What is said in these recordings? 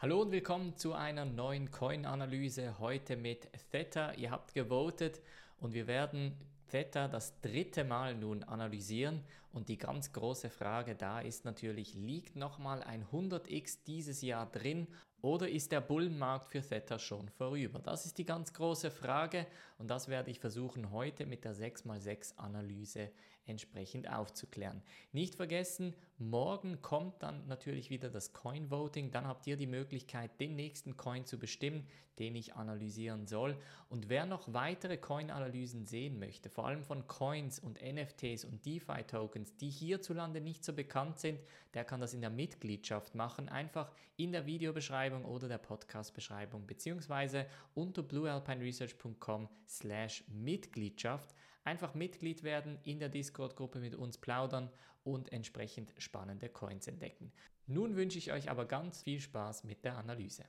Hallo und willkommen zu einer neuen Coin-Analyse heute mit Theta. Ihr habt gewotet und wir werden Theta das dritte Mal nun analysieren und die ganz große Frage da ist natürlich, liegt nochmal ein 100x dieses Jahr drin oder ist der Bullenmarkt für Theta schon vorüber? Das ist die ganz große Frage und das werde ich versuchen heute mit der 6x6 Analyse entsprechend aufzuklären. Nicht vergessen, morgen kommt dann natürlich wieder das Coin Voting, dann habt ihr die Möglichkeit, den nächsten Coin zu bestimmen, den ich analysieren soll. Und wer noch weitere Coin-Analysen sehen möchte, vor allem von Coins und NFTs und DeFi-Tokens, die hierzulande nicht so bekannt sind, der kann das in der Mitgliedschaft machen, einfach in der Videobeschreibung oder der Podcast-Beschreibung beziehungsweise unter bluealpineresearch.com slash Mitgliedschaft einfach Mitglied werden, in der Discord-Gruppe mit uns plaudern und entsprechend spannende Coins entdecken. Nun wünsche ich euch aber ganz viel Spaß mit der Analyse.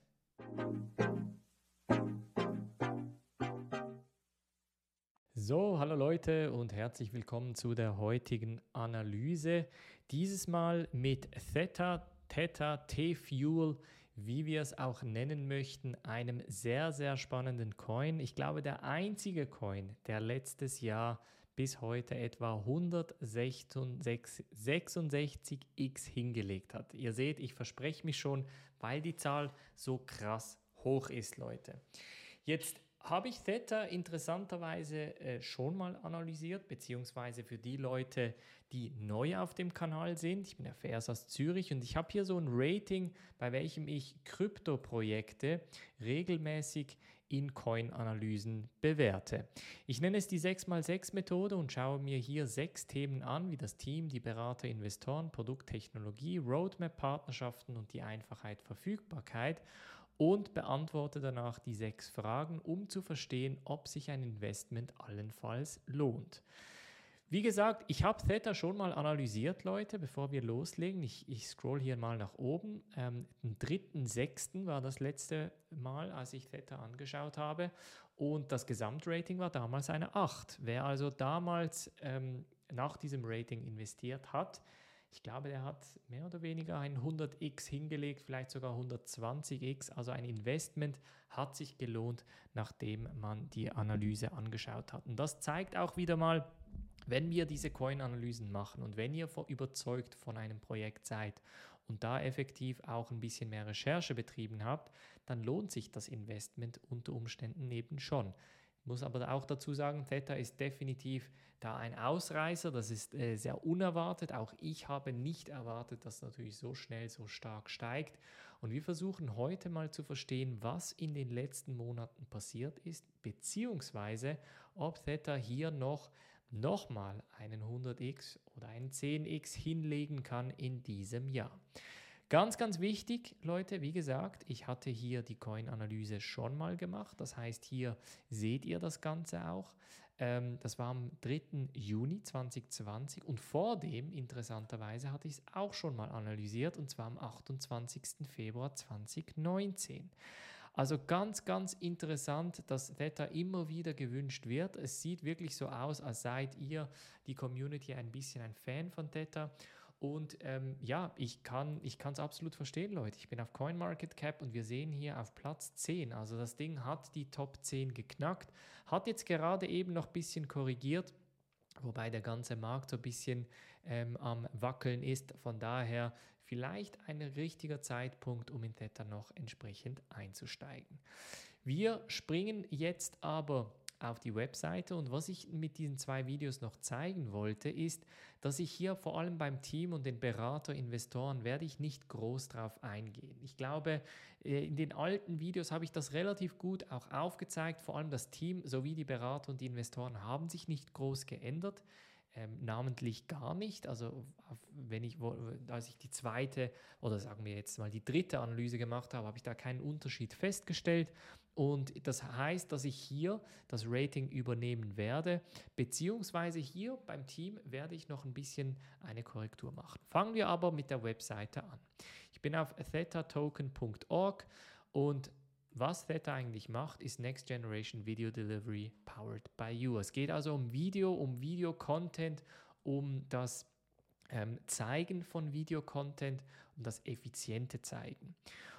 So, hallo Leute und herzlich willkommen zu der heutigen Analyse. Dieses Mal mit Theta, Theta, T-Fuel wie wir es auch nennen möchten, einem sehr, sehr spannenden Coin. Ich glaube, der einzige Coin, der letztes Jahr bis heute etwa 166x hingelegt hat. Ihr seht, ich verspreche mich schon, weil die Zahl so krass hoch ist, Leute. Jetzt habe ich Theta interessanterweise äh, schon mal analysiert, beziehungsweise für die Leute, die neu auf dem Kanal sind. Ich bin der Vers aus Zürich und ich habe hier so ein Rating, bei welchem ich Krypto-Projekte regelmäßig in Coin-Analysen bewerte. Ich nenne es die 6x6-Methode und schaue mir hier sechs Themen an, wie das Team, die Berater, Investoren, Produkttechnologie, Roadmap, Partnerschaften und die Einfachheit, Verfügbarkeit und beantworte danach die sechs Fragen, um zu verstehen, ob sich ein Investment allenfalls lohnt. Wie gesagt, ich habe Theta schon mal analysiert, Leute, bevor wir loslegen. Ich, ich scroll hier mal nach oben. Ähm, den 3.6. war das letzte Mal, als ich Theta angeschaut habe. Und das Gesamtrating war damals eine 8. Wer also damals ähm, nach diesem Rating investiert hat, ich glaube, der hat mehr oder weniger ein 100x hingelegt, vielleicht sogar 120x. Also ein Investment hat sich gelohnt, nachdem man die Analyse angeschaut hat. Und das zeigt auch wieder mal, wenn wir diese Coin-Analysen machen und wenn ihr überzeugt von einem Projekt seid und da effektiv auch ein bisschen mehr Recherche betrieben habt, dann lohnt sich das Investment unter Umständen eben schon muss aber auch dazu sagen, Theta ist definitiv da ein Ausreißer. Das ist äh, sehr unerwartet. Auch ich habe nicht erwartet, dass natürlich so schnell, so stark steigt. Und wir versuchen heute mal zu verstehen, was in den letzten Monaten passiert ist, beziehungsweise ob Theta hier noch nochmal einen 100x oder einen 10x hinlegen kann in diesem Jahr. Ganz, ganz wichtig, Leute, wie gesagt, ich hatte hier die Coin-Analyse schon mal gemacht. Das heißt, hier seht ihr das Ganze auch. Ähm, das war am 3. Juni 2020 und vor dem, interessanterweise, hatte ich es auch schon mal analysiert und zwar am 28. Februar 2019. Also ganz, ganz interessant, dass Theta immer wieder gewünscht wird. Es sieht wirklich so aus, als seid ihr die Community ein bisschen ein Fan von Theta. Und ähm, ja, ich kann es absolut verstehen, Leute. Ich bin auf CoinMarketCap und wir sehen hier auf Platz 10. Also das Ding hat die Top 10 geknackt, hat jetzt gerade eben noch ein bisschen korrigiert. Wobei der ganze Markt so ein bisschen ähm, am Wackeln ist. Von daher vielleicht ein richtiger Zeitpunkt, um in Theta noch entsprechend einzusteigen. Wir springen jetzt aber auf die Webseite. Und was ich mit diesen zwei Videos noch zeigen wollte, ist, dass ich hier vor allem beim Team und den Berater, Investoren werde ich nicht groß drauf eingehen. Ich glaube, äh, in den alten Videos habe ich das relativ gut auch aufgezeigt. Vor allem das Team sowie die Berater und die Investoren haben sich nicht groß geändert ähm, namentlich gar nicht. Also wenn ich, als ich die zweite oder sagen wir jetzt mal die dritte Analyse gemacht habe, habe ich da keinen Unterschied festgestellt. Und das heißt, dass ich hier das Rating übernehmen werde, beziehungsweise hier beim Team werde ich noch ein bisschen eine Korrektur machen. Fangen wir aber mit der Webseite an. Ich bin auf thetatoken.org und was Theta eigentlich macht, ist Next Generation Video Delivery powered by you. Es geht also um Video, um Video-Content, um das ähm, Zeigen von Videocontent, um das effiziente Zeigen.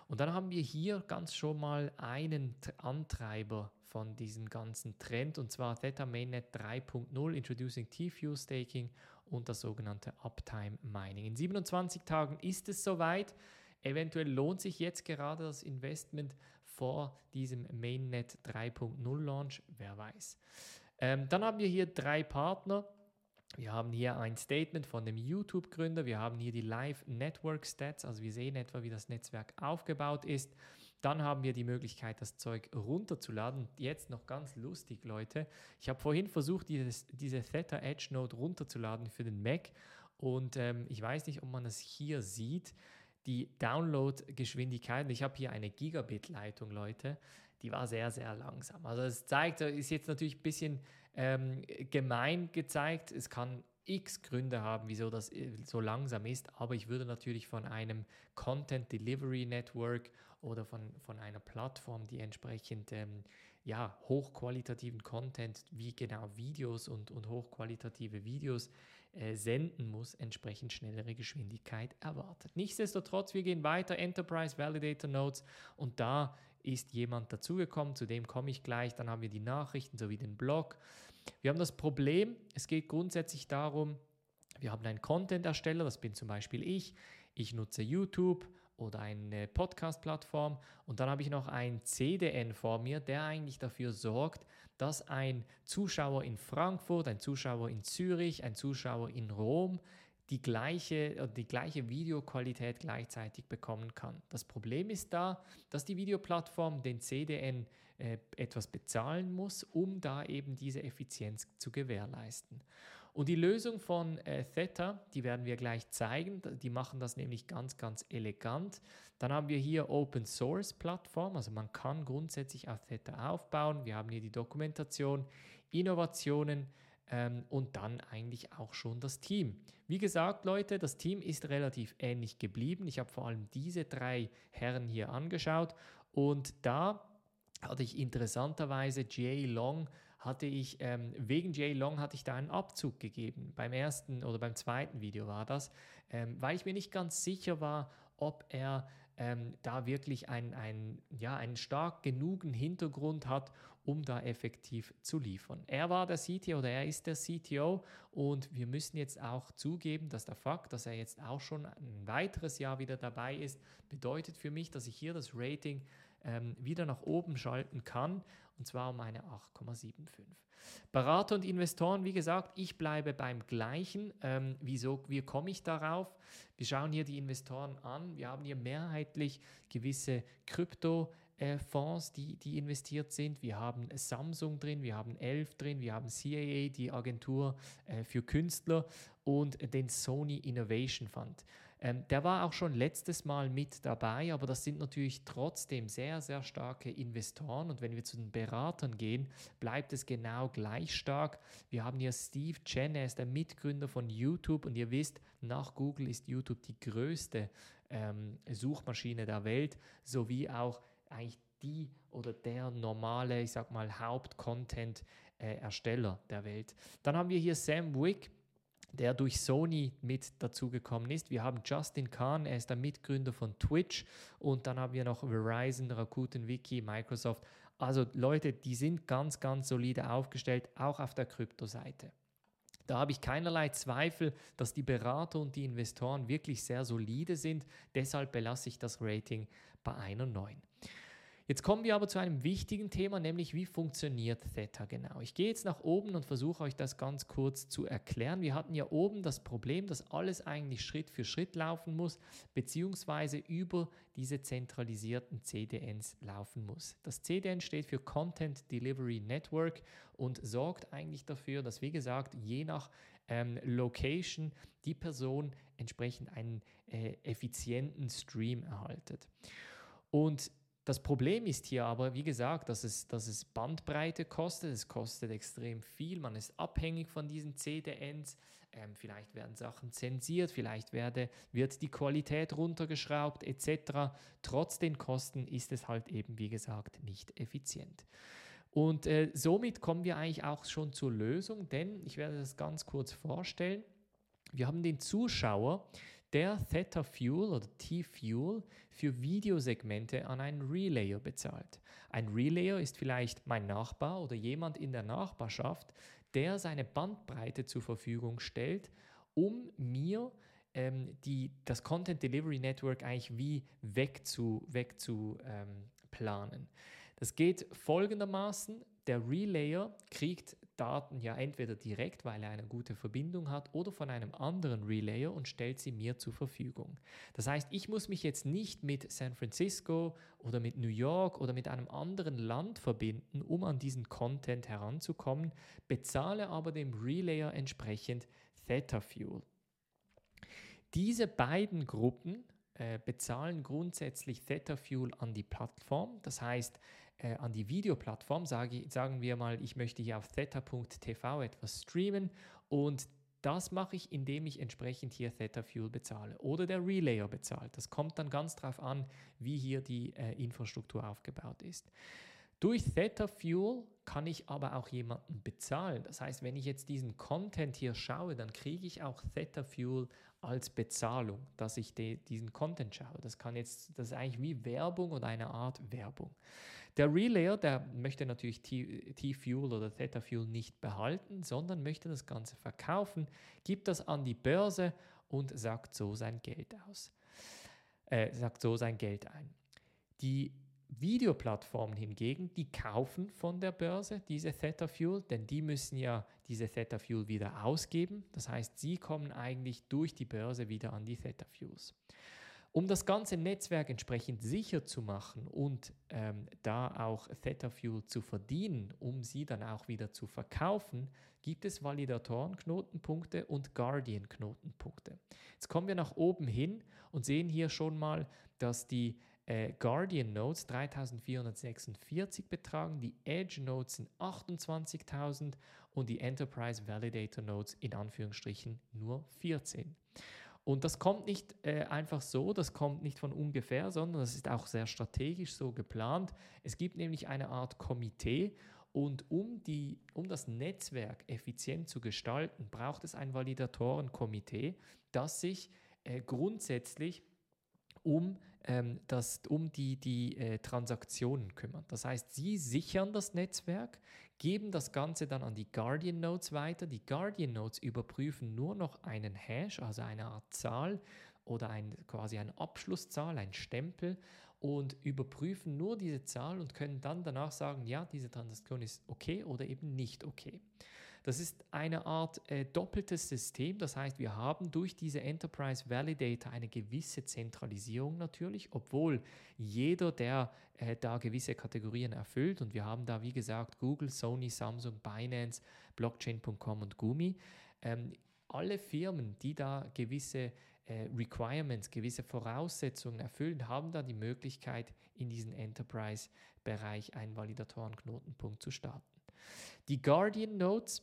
Und dann haben wir hier ganz schon mal einen Antreiber von diesem ganzen Trend und zwar Theta Mainnet 3.0 Introducing T-Fuel Staking und das sogenannte Uptime Mining. In 27 Tagen ist es soweit. Eventuell lohnt sich jetzt gerade das Investment vor diesem Mainnet 3.0 Launch, wer weiß. Ähm, dann haben wir hier drei Partner. Wir haben hier ein Statement von dem YouTube-Gründer. Wir haben hier die Live Network Stats, also wir sehen etwa, wie das Netzwerk aufgebaut ist. Dann haben wir die Möglichkeit, das Zeug runterzuladen. Jetzt noch ganz lustig, Leute. Ich habe vorhin versucht, dieses, diese Theta Edge Node runterzuladen für den Mac. Und ähm, ich weiß nicht, ob man es hier sieht. Die Download-Geschwindigkeit, ich habe hier eine Gigabit-Leitung, Leute, die war sehr, sehr langsam. Also es zeigt, ist jetzt natürlich ein bisschen ähm, gemein gezeigt. Es kann x Gründe haben, wieso das äh, so langsam ist, aber ich würde natürlich von einem Content Delivery Network oder von, von einer Plattform, die entsprechend ähm, ja, hochqualitativen Content wie genau Videos und, und hochqualitative Videos äh, senden muss, entsprechend schnellere Geschwindigkeit erwartet. Nichtsdestotrotz, wir gehen weiter, Enterprise Validator Nodes und da ist jemand dazugekommen, zu dem komme ich gleich, dann haben wir die Nachrichten sowie den Blog. Wir haben das Problem, es geht grundsätzlich darum, wir haben einen Content-Ersteller, das bin zum Beispiel ich, ich nutze YouTube oder eine Podcast-Plattform und dann habe ich noch einen CDN vor mir, der eigentlich dafür sorgt, dass ein Zuschauer in Frankfurt, ein Zuschauer in Zürich, ein Zuschauer in Rom die gleiche, die gleiche Videoqualität gleichzeitig bekommen kann. Das Problem ist da, dass die Videoplattform den CDN äh, etwas bezahlen muss, um da eben diese Effizienz zu gewährleisten. Und die Lösung von äh, Theta, die werden wir gleich zeigen, die machen das nämlich ganz, ganz elegant. Dann haben wir hier Open Source Plattform, also man kann grundsätzlich auf Theta aufbauen. Wir haben hier die Dokumentation, Innovationen, ähm, und dann eigentlich auch schon das Team. Wie gesagt, Leute, das Team ist relativ ähnlich geblieben. Ich habe vor allem diese drei Herren hier angeschaut und da hatte ich interessanterweise Jay Long hatte ich, ähm, wegen Jay Long hatte ich da einen Abzug gegeben. Beim ersten oder beim zweiten Video war das, ähm, weil ich mir nicht ganz sicher war, ob er ähm, da wirklich ein, ein, ja, einen stark genugen Hintergrund hat, um da effektiv zu liefern. Er war der CTO oder er ist der CTO und wir müssen jetzt auch zugeben, dass der Fakt, dass er jetzt auch schon ein weiteres Jahr wieder dabei ist, bedeutet für mich, dass ich hier das Rating ähm, wieder nach oben schalten kann und zwar um eine 8,75. Berater und Investoren, wie gesagt, ich bleibe beim gleichen. Ähm, wieso, wie komme ich darauf? Wir schauen hier die Investoren an. Wir haben hier mehrheitlich gewisse Krypto- Fonds, die, die investiert sind. Wir haben Samsung drin, wir haben Elf drin, wir haben CAA, die Agentur äh, für Künstler und den Sony Innovation Fund. Ähm, der war auch schon letztes Mal mit dabei, aber das sind natürlich trotzdem sehr, sehr starke Investoren. Und wenn wir zu den Beratern gehen, bleibt es genau gleich stark. Wir haben hier Steve Chen, er ist der Mitgründer von YouTube und ihr wisst, nach Google ist YouTube die größte ähm, Suchmaschine der Welt, sowie auch eigentlich die oder der normale, ich sag mal, Haupt-Content-Ersteller äh, der Welt. Dann haben wir hier Sam Wick, der durch Sony mit dazugekommen ist. Wir haben Justin Kahn, er ist der Mitgründer von Twitch und dann haben wir noch Verizon, Rakuten Wiki, Microsoft. Also Leute, die sind ganz, ganz solide aufgestellt, auch auf der Kryptoseite. Da habe ich keinerlei Zweifel, dass die Berater und die Investoren wirklich sehr solide sind. Deshalb belasse ich das Rating bei einer 9. Jetzt kommen wir aber zu einem wichtigen Thema, nämlich wie funktioniert Theta genau. Ich gehe jetzt nach oben und versuche euch das ganz kurz zu erklären. Wir hatten ja oben das Problem, dass alles eigentlich Schritt für Schritt laufen muss, beziehungsweise über diese zentralisierten CDNs laufen muss. Das CDN steht für Content Delivery Network und sorgt eigentlich dafür, dass, wie gesagt, je nach ähm, Location die Person entsprechend einen äh, effizienten Stream erhaltet. Und das Problem ist hier aber, wie gesagt, dass es, dass es Bandbreite kostet. Es kostet extrem viel. Man ist abhängig von diesen CDNs. Ähm, vielleicht werden Sachen zensiert, vielleicht werde, wird die Qualität runtergeschraubt etc. Trotz den Kosten ist es halt eben, wie gesagt, nicht effizient. Und äh, somit kommen wir eigentlich auch schon zur Lösung, denn ich werde das ganz kurz vorstellen. Wir haben den Zuschauer, der Theta Fuel oder T-Fuel für Videosegmente an einen Relayer bezahlt. Ein Relayer ist vielleicht mein Nachbar oder jemand in der Nachbarschaft, der seine Bandbreite zur Verfügung stellt, um mir ähm, die, das Content Delivery Network eigentlich wie wegzu, wegzu ähm, planen. Das geht folgendermaßen. Der Relayer kriegt Daten ja entweder direkt, weil er eine gute Verbindung hat, oder von einem anderen Relayer und stellt sie mir zur Verfügung. Das heißt, ich muss mich jetzt nicht mit San Francisco oder mit New York oder mit einem anderen Land verbinden, um an diesen Content heranzukommen, bezahle aber dem Relayer entsprechend Theta Fuel. Diese beiden Gruppen äh, bezahlen grundsätzlich Theta Fuel an die Plattform. Das heißt, äh, an die Videoplattform, sage, sagen wir mal, ich möchte hier auf theta.tv etwas streamen und das mache ich, indem ich entsprechend hier Theta Fuel bezahle oder der Relayer bezahlt. Das kommt dann ganz darauf an, wie hier die äh, Infrastruktur aufgebaut ist. Durch Theta Fuel kann ich aber auch jemanden bezahlen. Das heißt, wenn ich jetzt diesen Content hier schaue, dann kriege ich auch Theta Fuel als Bezahlung, dass ich diesen Content schaue. Das kann jetzt, das ist eigentlich wie Werbung oder eine Art Werbung. Der Relayer, der möchte natürlich T-Fuel oder Theta Fuel nicht behalten, sondern möchte das Ganze verkaufen, gibt das an die Börse und sagt so sein Geld aus. Äh, sagt so sein Geld ein. Die Videoplattformen hingegen, die kaufen von der Börse diese Theta Fuel, denn die müssen ja diese Theta Fuel wieder ausgeben. Das heißt, sie kommen eigentlich durch die Börse wieder an die Theta Fuels. Um das ganze Netzwerk entsprechend sicher zu machen und ähm, da auch Theta Fuel zu verdienen, um sie dann auch wieder zu verkaufen, gibt es Validatoren-Knotenpunkte und Guardian-Knotenpunkte. Jetzt kommen wir nach oben hin und sehen hier schon mal, dass die äh, Guardian Nodes 3446 betragen, die Edge Nodes sind 28.000 und die Enterprise Validator Nodes in Anführungsstrichen nur 14. Und das kommt nicht äh, einfach so, das kommt nicht von ungefähr, sondern das ist auch sehr strategisch so geplant. Es gibt nämlich eine Art Komitee und um, die, um das Netzwerk effizient zu gestalten, braucht es ein Validatorenkomitee, das sich äh, grundsätzlich um, ähm, das, um die, die äh, Transaktionen kümmert. Das heißt, sie sichern das Netzwerk, geben das Ganze dann an die Guardian Nodes weiter. Die Guardian Nodes überprüfen nur noch einen Hash, also eine Art Zahl oder ein, quasi eine Abschlusszahl, ein Stempel und überprüfen nur diese Zahl und können dann danach sagen, ja, diese Transaktion ist okay oder eben nicht okay. Das ist eine Art äh, doppeltes System. Das heißt, wir haben durch diese Enterprise Validator eine gewisse Zentralisierung natürlich, obwohl jeder, der äh, da gewisse Kategorien erfüllt, und wir haben da, wie gesagt, Google, Sony, Samsung, Binance, Blockchain.com und Gumi, ähm, alle Firmen, die da gewisse äh, Requirements, gewisse Voraussetzungen erfüllen, haben da die Möglichkeit, in diesen Enterprise-Bereich einen Validatorenknotenpunkt zu starten. Die Guardian Nodes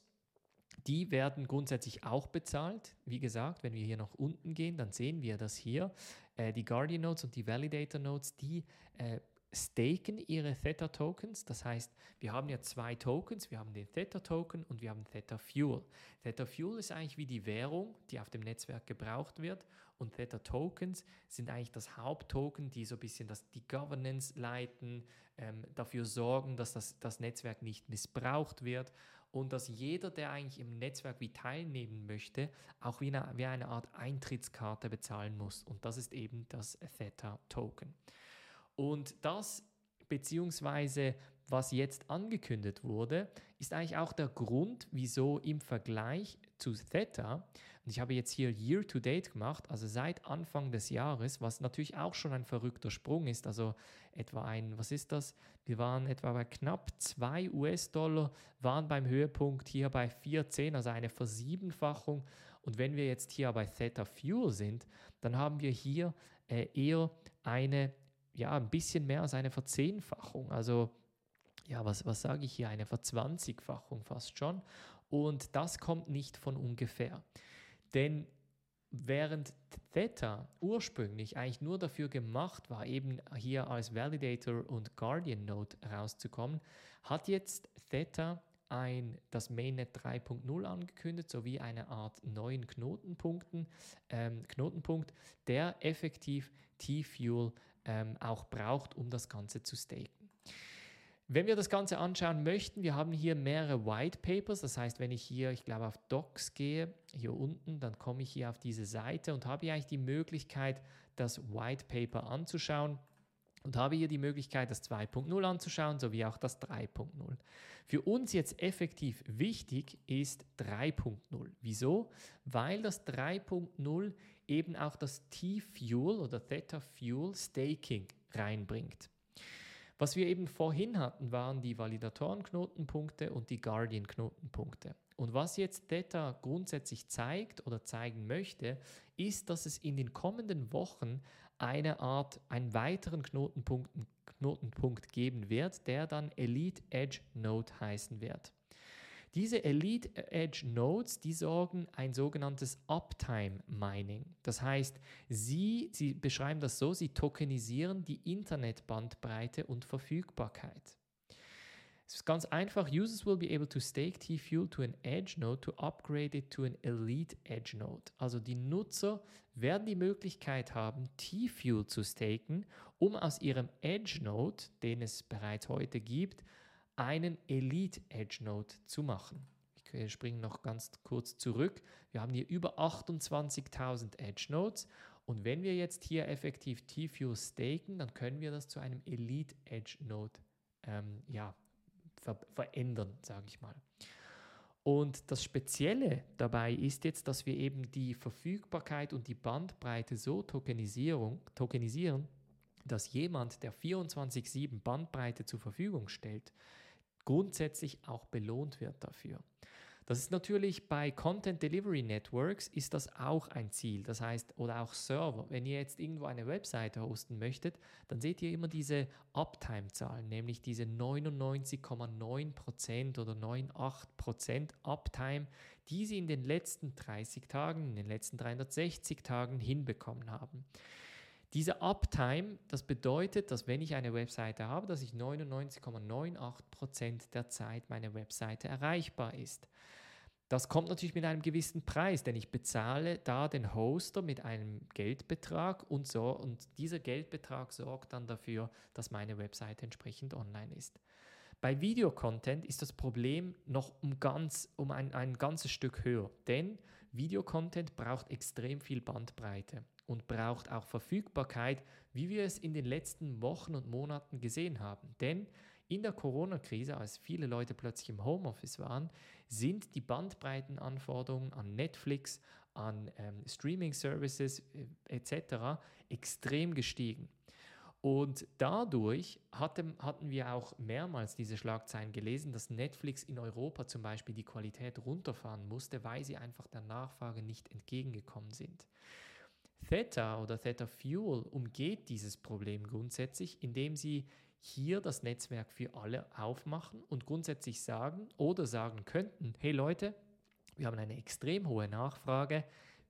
die werden grundsätzlich auch bezahlt. Wie gesagt, wenn wir hier nach unten gehen, dann sehen wir, dass hier äh, die Guardian Nodes und die Validator Nodes, die äh, staken ihre Theta-Tokens. Das heißt, wir haben ja zwei Tokens. Wir haben den Theta-Token und wir haben Theta Fuel. Theta Fuel ist eigentlich wie die Währung, die auf dem Netzwerk gebraucht wird. Und Theta Tokens sind eigentlich das Haupttoken, die so ein bisschen das, die Governance leiten, ähm, dafür sorgen, dass das, das Netzwerk nicht missbraucht wird und dass jeder, der eigentlich im Netzwerk wie teilnehmen möchte, auch wie eine, wie eine Art Eintrittskarte bezahlen muss. Und das ist eben das Theta-Token. Und das beziehungsweise was jetzt angekündigt wurde, ist eigentlich auch der Grund, wieso im Vergleich zu Theta, und ich habe jetzt hier Year to Date gemacht, also seit Anfang des Jahres, was natürlich auch schon ein verrückter Sprung ist, also etwa ein, was ist das? Wir waren etwa bei knapp 2 US-Dollar, waren beim Höhepunkt hier bei 4,10, also eine Versiebenfachung. Und wenn wir jetzt hier bei Theta Fuel sind, dann haben wir hier äh, eher eine, ja, ein bisschen mehr als eine Verzehnfachung. Also ja, was, was sage ich hier, eine Verzwanzigfachung fast schon. Und das kommt nicht von ungefähr. Denn während Theta ursprünglich eigentlich nur dafür gemacht war, eben hier als Validator und Guardian Node rauszukommen, hat jetzt Theta ein, das Mainnet 3.0 angekündigt, sowie eine Art neuen Knotenpunkten, ähm, Knotenpunkt, der effektiv T-Fuel ähm, auch braucht, um das Ganze zu staken. Wenn wir das Ganze anschauen möchten, wir haben hier mehrere White Papers. Das heißt, wenn ich hier, ich glaube, auf Docs gehe, hier unten, dann komme ich hier auf diese Seite und habe hier eigentlich die Möglichkeit, das White Paper anzuschauen und habe hier die Möglichkeit, das 2.0 anzuschauen, sowie auch das 3.0. Für uns jetzt effektiv wichtig ist 3.0. Wieso? Weil das 3.0 eben auch das T-Fuel oder Theta Fuel Staking reinbringt. Was wir eben vorhin hatten, waren die Validatoren-Knotenpunkte und die Guardian-Knotenpunkte. Und was jetzt Theta grundsätzlich zeigt oder zeigen möchte, ist, dass es in den kommenden Wochen eine Art, einen weiteren Knotenpunkt, Knotenpunkt geben wird, der dann Elite Edge Node heißen wird. Diese Elite Edge Nodes, die sorgen ein sogenanntes Uptime Mining. Das heißt, sie, sie beschreiben das so, sie tokenisieren die Internetbandbreite und Verfügbarkeit. Es ist ganz einfach. Users will be able to stake T-Fuel to an Edge Node to upgrade it to an Elite Edge Node. Also die Nutzer werden die Möglichkeit haben, T-Fuel zu staken, um aus ihrem Edge Node, den es bereits heute gibt, einen Elite Edge Node zu machen. Ich springe noch ganz kurz zurück. Wir haben hier über 28.000 Edge Nodes und wenn wir jetzt hier effektiv T-Fuel staken, dann können wir das zu einem Elite Edge Node ähm, ja, ver verändern, sage ich mal. Und das Spezielle dabei ist jetzt, dass wir eben die Verfügbarkeit und die Bandbreite so tokenisieren, dass jemand, der 24-7 Bandbreite zur Verfügung stellt, grundsätzlich auch belohnt wird dafür. Das ist natürlich bei Content Delivery Networks ist das auch ein Ziel. Das heißt, oder auch Server. Wenn ihr jetzt irgendwo eine Webseite hosten möchtet, dann seht ihr immer diese Uptime-Zahlen, nämlich diese 99,9% oder 98% Uptime, die sie in den letzten 30 Tagen, in den letzten 360 Tagen hinbekommen haben. Diese Uptime, das bedeutet, dass wenn ich eine Webseite habe, dass ich 99,98% der Zeit meine Webseite erreichbar ist. Das kommt natürlich mit einem gewissen Preis, denn ich bezahle da den Hoster mit einem Geldbetrag und, so, und dieser Geldbetrag sorgt dann dafür, dass meine Webseite entsprechend online ist. Bei Videocontent ist das Problem noch um, ganz, um ein, ein ganzes Stück höher, denn Videocontent braucht extrem viel Bandbreite und braucht auch Verfügbarkeit, wie wir es in den letzten Wochen und Monaten gesehen haben. Denn in der Corona-Krise, als viele Leute plötzlich im Homeoffice waren, sind die Bandbreitenanforderungen an Netflix, an ähm, Streaming-Services äh, etc. extrem gestiegen. Und dadurch hatte, hatten wir auch mehrmals diese Schlagzeilen gelesen, dass Netflix in Europa zum Beispiel die Qualität runterfahren musste, weil sie einfach der Nachfrage nicht entgegengekommen sind. Theta oder Theta Fuel umgeht dieses Problem grundsätzlich, indem sie hier das Netzwerk für alle aufmachen und grundsätzlich sagen oder sagen könnten, hey Leute, wir haben eine extrem hohe Nachfrage,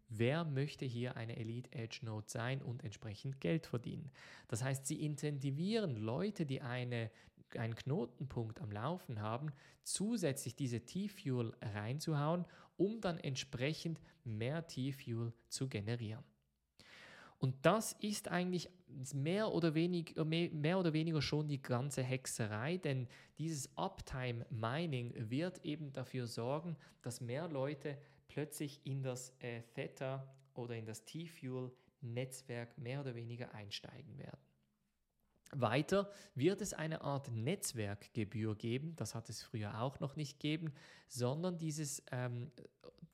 wer möchte hier eine Elite Edge Node sein und entsprechend Geld verdienen. Das heißt, sie incentivieren Leute, die eine, einen Knotenpunkt am Laufen haben, zusätzlich diese T-Fuel reinzuhauen, um dann entsprechend mehr T-Fuel zu generieren. Und das ist eigentlich mehr oder, weniger, mehr oder weniger schon die ganze Hexerei, denn dieses Uptime Mining wird eben dafür sorgen, dass mehr Leute plötzlich in das äh, Theta oder in das T-Fuel Netzwerk mehr oder weniger einsteigen werden. Weiter wird es eine Art Netzwerkgebühr geben, das hat es früher auch noch nicht gegeben, sondern, dieses, ähm,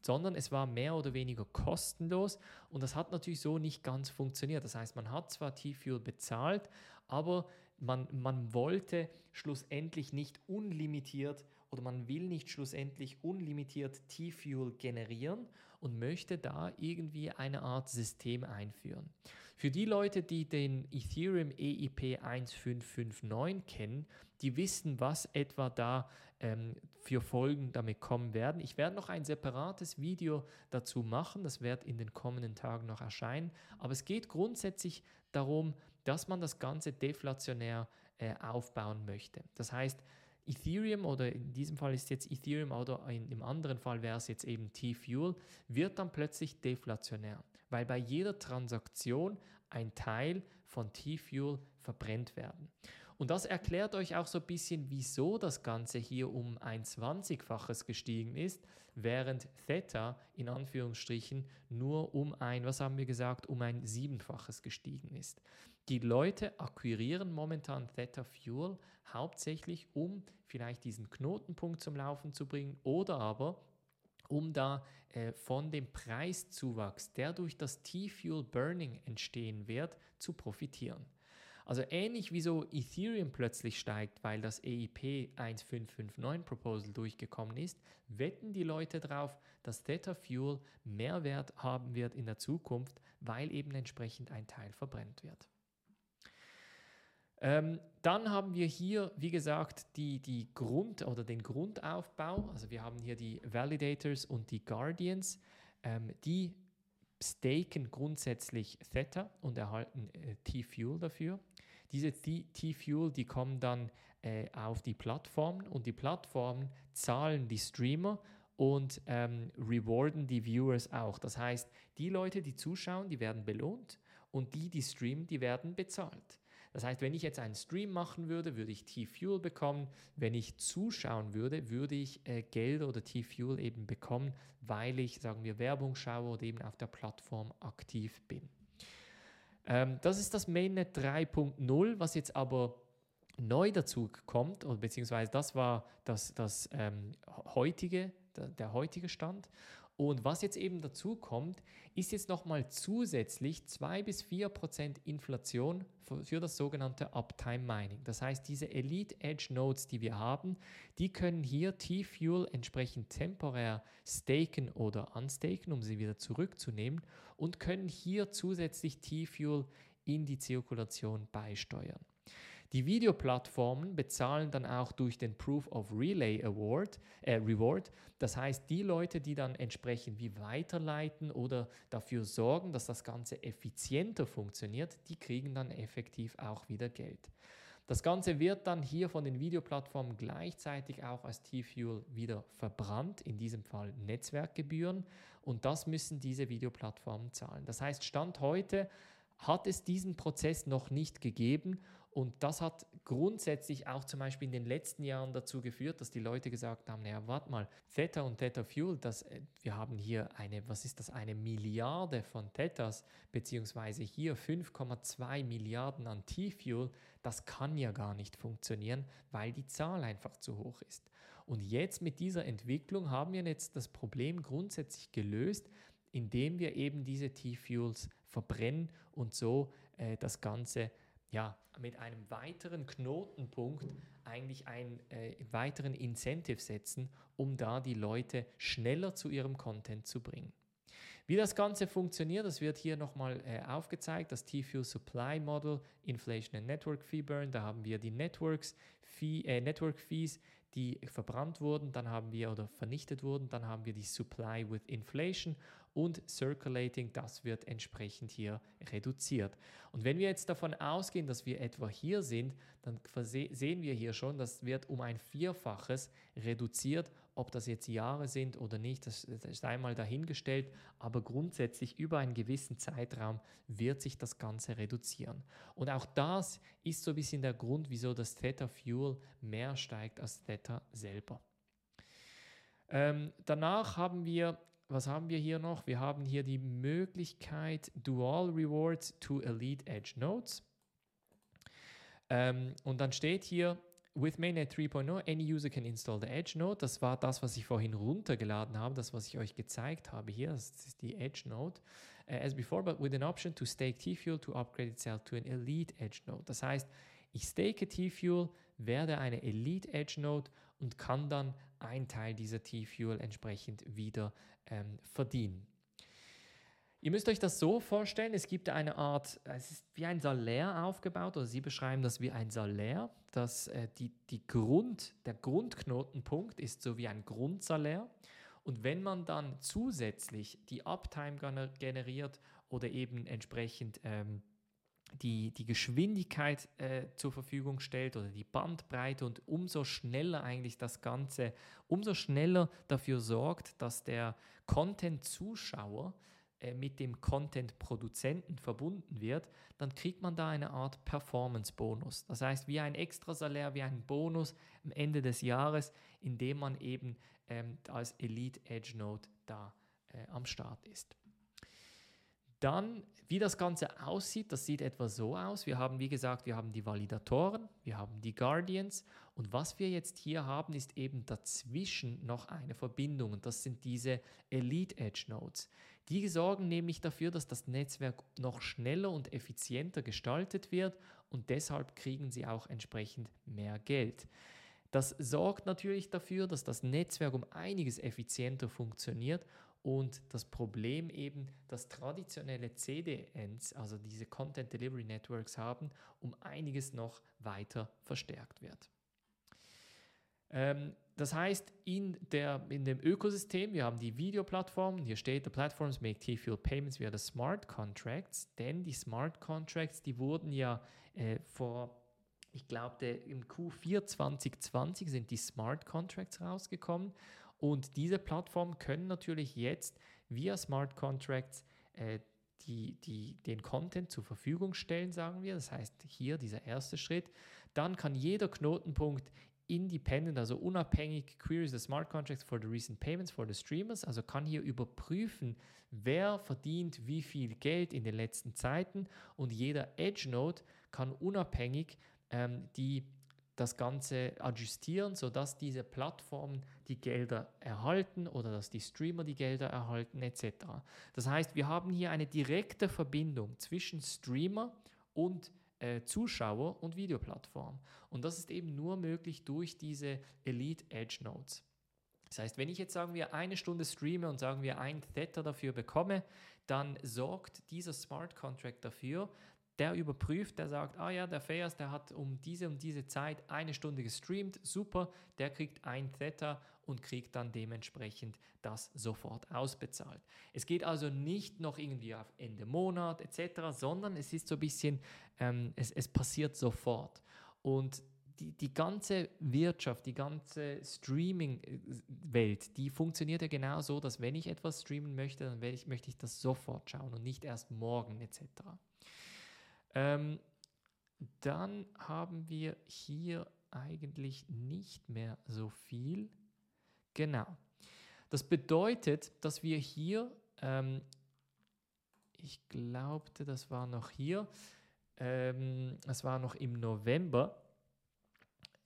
sondern es war mehr oder weniger kostenlos und das hat natürlich so nicht ganz funktioniert. Das heißt, man hat zwar T-Fuel bezahlt, aber man, man wollte schlussendlich nicht unlimitiert oder man will nicht schlussendlich unlimitiert T-Fuel generieren und möchte da irgendwie eine Art System einführen. Für die Leute, die den Ethereum EIP 1559 kennen, die wissen, was etwa da ähm, für Folgen damit kommen werden. Ich werde noch ein separates Video dazu machen, das wird in den kommenden Tagen noch erscheinen, aber es geht grundsätzlich darum, dass man das Ganze deflationär äh, aufbauen möchte. Das heißt, Ethereum oder in diesem Fall ist jetzt Ethereum oder in, im anderen Fall wäre es jetzt eben T-Fuel, wird dann plötzlich deflationär, weil bei jeder Transaktion ein Teil von T-Fuel verbrennt werden. Und das erklärt euch auch so ein bisschen, wieso das Ganze hier um ein 20-faches gestiegen ist, während Theta in Anführungsstrichen nur um ein, was haben wir gesagt, um ein siebenfaches gestiegen ist. Die Leute akquirieren momentan Theta Fuel hauptsächlich, um vielleicht diesen Knotenpunkt zum Laufen zu bringen oder aber um da äh, von dem Preiszuwachs, der durch das T-Fuel Burning entstehen wird, zu profitieren. Also ähnlich wie so Ethereum plötzlich steigt, weil das EIP 1559 Proposal durchgekommen ist, wetten die Leute darauf, dass Theta Fuel mehr Wert haben wird in der Zukunft, weil eben entsprechend ein Teil verbrennt wird. Ähm, dann haben wir hier, wie gesagt, die, die Grund- oder den Grundaufbau. Also wir haben hier die Validators und die Guardians. Ähm, die staken grundsätzlich Theta und erhalten äh, T-Fuel dafür. Diese T-Fuel, die kommen dann äh, auf die Plattformen und die Plattformen zahlen die Streamer und ähm, rewarden die Viewers auch. Das heißt, die Leute, die zuschauen, die werden belohnt und die, die streamen, die werden bezahlt. Das heißt, wenn ich jetzt einen Stream machen würde, würde ich T-Fuel bekommen. Wenn ich zuschauen würde, würde ich äh, Geld oder T-Fuel eben bekommen, weil ich, sagen wir, Werbung schaue oder eben auf der Plattform aktiv bin. Ähm, das ist das Mainnet 3.0, was jetzt aber neu dazu kommt, beziehungsweise das war das, das ähm, heutige, der, der heutige Stand. Und was jetzt eben dazu kommt, ist jetzt nochmal zusätzlich 2 bis 4 Prozent Inflation für, das sogenannte Uptime Mining. Das heißt, diese Elite Edge Nodes, die wir haben, die können hier T-Fuel entsprechend temporär staken oder unstaken, um sie wieder zurückzunehmen und können hier zusätzlich T-Fuel in die Zirkulation beisteuern. Die Videoplattformen bezahlen dann auch durch den Proof of Relay Award, äh, Reward. Das heißt, die Leute, die dann entsprechend wie weiterleiten oder dafür sorgen, dass das Ganze effizienter funktioniert, die kriegen dann effektiv auch wieder Geld. Das Ganze wird dann hier von den Videoplattformen gleichzeitig auch als T-Fuel wieder verbrannt, in diesem Fall Netzwerkgebühren. Und das müssen diese Videoplattformen zahlen. Das heißt, Stand heute hat es diesen Prozess noch nicht gegeben und das hat grundsätzlich auch zum Beispiel in den letzten Jahren dazu geführt, dass die Leute gesagt haben, naja, warte mal, Theta und Theta Fuel, das, äh, wir haben hier eine, was ist das, eine Milliarde von Thetas, beziehungsweise hier 5,2 Milliarden an T-Fuel, das kann ja gar nicht funktionieren, weil die Zahl einfach zu hoch ist. Und jetzt mit dieser Entwicklung haben wir jetzt das Problem grundsätzlich gelöst, indem wir eben diese T-Fuels verbrennen und so äh, das Ganze ja, mit einem weiteren Knotenpunkt eigentlich einen äh, weiteren Incentive setzen, um da die Leute schneller zu ihrem Content zu bringen. Wie das Ganze funktioniert, das wird hier nochmal äh, aufgezeigt, das T-Fuel Supply Model, Inflation and Network Fee Burn, da haben wir die Networks, Fee, äh, Network Fees, die verbrannt wurden, dann haben wir oder vernichtet wurden, dann haben wir die Supply with Inflation und Circulating, das wird entsprechend hier reduziert. Und wenn wir jetzt davon ausgehen, dass wir etwa hier sind, dann sehen wir hier schon, das wird um ein Vierfaches reduziert. Ob das jetzt Jahre sind oder nicht, das, ist einmal dahingestellt, aber grundsätzlich über einen gewissen Zeitraum wird sich das Ganze reduzieren. Und auch das ist so ein bisschen der Grund, wieso das Theta Fuel mehr steigt als Theta selber. Ähm, danach haben wir was haben wir hier noch? Wir haben hier die Möglichkeit Dual Rewards to Elite Edge Nodes. Ähm, und dann steht hier, with Mainnet 3.0, any user can install the Edge Node. Das war das, was ich vorhin runtergeladen habe, das, was ich euch gezeigt habe hier. Das ist die Edge Node. Uh, as before, but with an option to stake T-Fuel to upgrade itself to an Elite Edge Node. Das heißt, ich stake T-Fuel, werde eine Elite Edge Node und kann dann einen Teil dieser T-Fuel entsprechend wieder ähm, verdienen. Ihr müsst euch das so vorstellen, es gibt eine Art, es ist wie ein Salär aufgebaut, oder Sie beschreiben das wie ein Salär, dass äh, die, die Grund, der Grundknotenpunkt ist so wie ein Grundsalär. Und wenn man dann zusätzlich die Uptime generiert oder eben entsprechend ähm, die, die Geschwindigkeit äh, zur Verfügung stellt oder die Bandbreite und umso schneller eigentlich das Ganze, umso schneller dafür sorgt, dass der Content-Zuschauer äh, mit dem Content-Produzenten verbunden wird, dann kriegt man da eine Art Performance-Bonus. Das heißt, wie ein Extrasalär, wie ein Bonus am Ende des Jahres, indem man eben ähm, als Elite Edge Node da äh, am Start ist. Dann, wie das Ganze aussieht, das sieht etwa so aus. Wir haben, wie gesagt, wir haben die Validatoren, wir haben die Guardians und was wir jetzt hier haben, ist eben dazwischen noch eine Verbindung und das sind diese Elite Edge Nodes. Die sorgen nämlich dafür, dass das Netzwerk noch schneller und effizienter gestaltet wird und deshalb kriegen sie auch entsprechend mehr Geld. Das sorgt natürlich dafür, dass das Netzwerk um einiges effizienter funktioniert und das Problem eben, dass traditionelle CDNs, also diese Content Delivery Networks haben, um einiges noch weiter verstärkt wird. Ähm, das heißt, in, der, in dem Ökosystem, wir haben die Videoplattformen, hier steht, the platforms make T-Field payments via the smart contracts, denn die Smart Contracts, die wurden ja äh, vor, ich glaube, im Q4 2020 sind die Smart Contracts rausgekommen und diese Plattformen können natürlich jetzt via Smart Contracts äh, die, die, den Content zur Verfügung stellen, sagen wir. Das heißt, hier dieser erste Schritt. Dann kann jeder Knotenpunkt independent, also unabhängig, queries the smart contracts for the recent payments for the streamers, also kann hier überprüfen, wer verdient wie viel Geld in den letzten Zeiten und jeder Edge Node kann unabhängig ähm, die das Ganze adjustieren, sodass diese Plattformen die Gelder erhalten oder dass die Streamer die Gelder erhalten etc. Das heißt, wir haben hier eine direkte Verbindung zwischen Streamer und äh, Zuschauer und Videoplattform. Und das ist eben nur möglich durch diese Elite Edge Nodes. Das heißt, wenn ich jetzt sagen wir eine Stunde streame und sagen wir ein Theta dafür bekomme, dann sorgt dieser Smart Contract dafür, der überprüft, der sagt, ah ja, der Fayas, der hat um diese und diese Zeit eine Stunde gestreamt, super, der kriegt ein Theta und kriegt dann dementsprechend das sofort ausbezahlt. Es geht also nicht noch irgendwie auf Ende Monat etc., sondern es ist so ein bisschen, ähm, es, es passiert sofort. Und die, die ganze Wirtschaft, die ganze Streaming-Welt, die funktioniert ja genau so, dass wenn ich etwas streamen möchte, dann ich, möchte ich das sofort schauen und nicht erst morgen etc. Ähm, dann haben wir hier eigentlich nicht mehr so viel. Genau. Das bedeutet, dass wir hier, ähm, ich glaubte, das war noch hier, ähm, es war noch im November,